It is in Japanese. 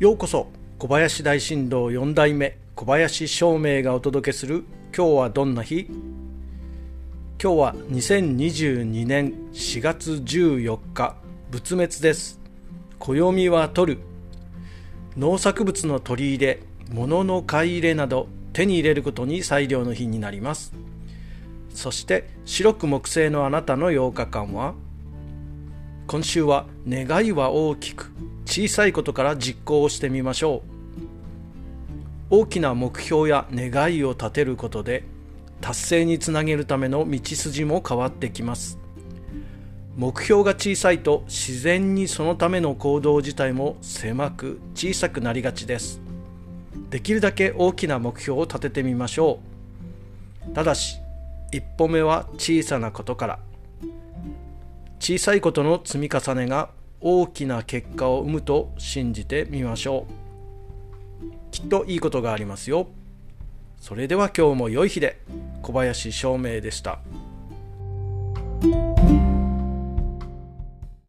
ようこそ小林大震動4代目小林照明がお届けする今日はどんな日？今日は2022年4月14日仏滅です。暦は取る。農作物の取り入れ物の買い入れなど手に入れることに裁量の日になります。そして白く木星のあなたの8日間は今週は願いは大きく小さいことから実行をしてみましょう。大きな目標や願いを立てることで達成につなげるための道筋も変わってきます。目標が小さいと自然にそのための行動自体も狭く小さくなりがちです。できるだけ大きな目標を立ててみましょう。ただし一歩目は小さなことから。小さいことの積み重ねが大きな結果を生むと信じてみましょう。きっといいことがありますよ。それでは今日も良い日で。小林照明でした。